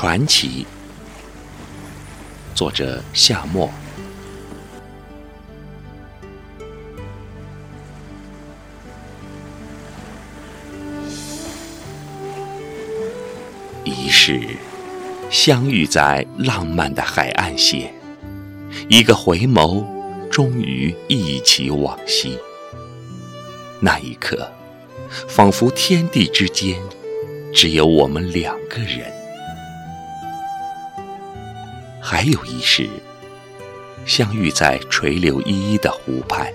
传奇，作者夏末。一世相遇在浪漫的海岸线，一个回眸，终于忆起往昔。那一刻，仿佛天地之间只有我们两个人。还有一世，相遇在垂柳依依的湖畔，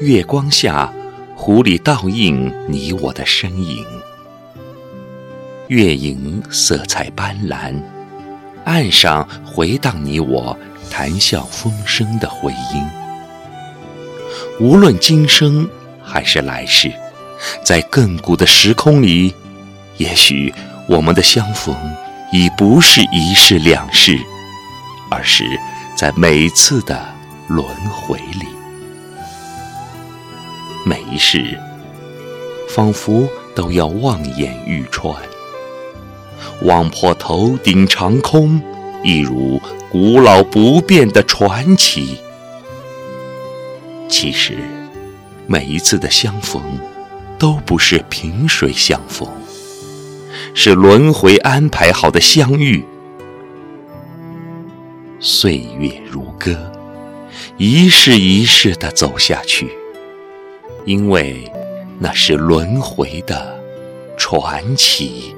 月光下，湖里倒映你我的身影。月影色彩斑斓，岸上回荡你我谈笑风生的回音。无论今生还是来世，在亘古的时空里，也许我们的相逢已不是一世两世，而是在每次的轮回里，每一世仿佛都要望眼欲穿。望破头顶长空，一如古老不变的传奇。其实，每一次的相逢，都不是萍水相逢，是轮回安排好的相遇。岁月如歌，一世一世的走下去，因为那是轮回的传奇。